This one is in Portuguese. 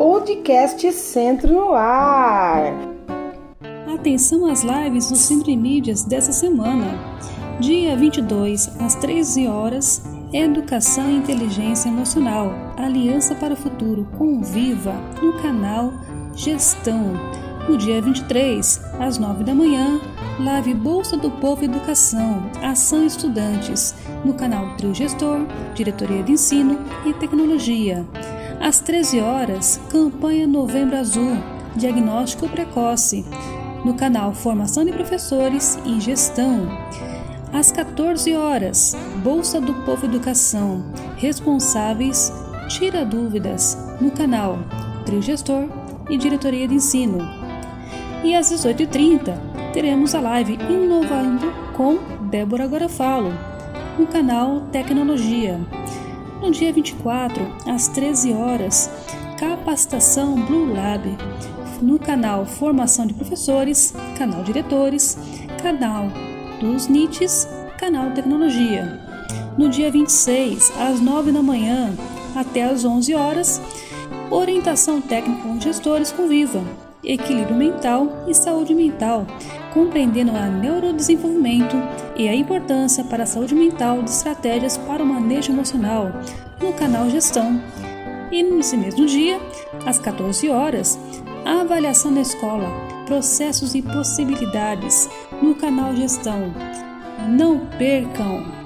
podcast Centro no Ar. Atenção às lives do Centro de Mídias dessa semana. Dia 22, às 13 horas, Educação e Inteligência Emocional, Aliança para o Futuro com Viva, no canal Gestão. No dia 23, às 9 da manhã, live Bolsa do Povo Educação, Ação Estudantes, no canal Trio Gestor, Diretoria de Ensino e Tecnologia. Às 13 horas, campanha Novembro Azul, diagnóstico precoce, no canal Formação de Professores e Gestão. Às 14 horas, Bolsa do Povo Educação, responsáveis, tira dúvidas, no canal Trio Gestor e Diretoria de Ensino. E às 18h30, teremos a live Inovando com Débora Agora Falo, no canal Tecnologia. No dia 24, às 13 horas, capacitação Blue Lab. No canal Formação de Professores, canal Diretores, canal dos NITs, canal Tecnologia. No dia 26, às 9 da manhã até às 11 horas, orientação técnica com gestores com Viva, equilíbrio mental e saúde mental, compreendendo a neurodesenvolvimento e a importância para a saúde mental de estratégias para o manejo emocional no canal Gestão. E nesse mesmo dia, às 14 horas, a avaliação da escola, processos e possibilidades no canal Gestão. Não percam!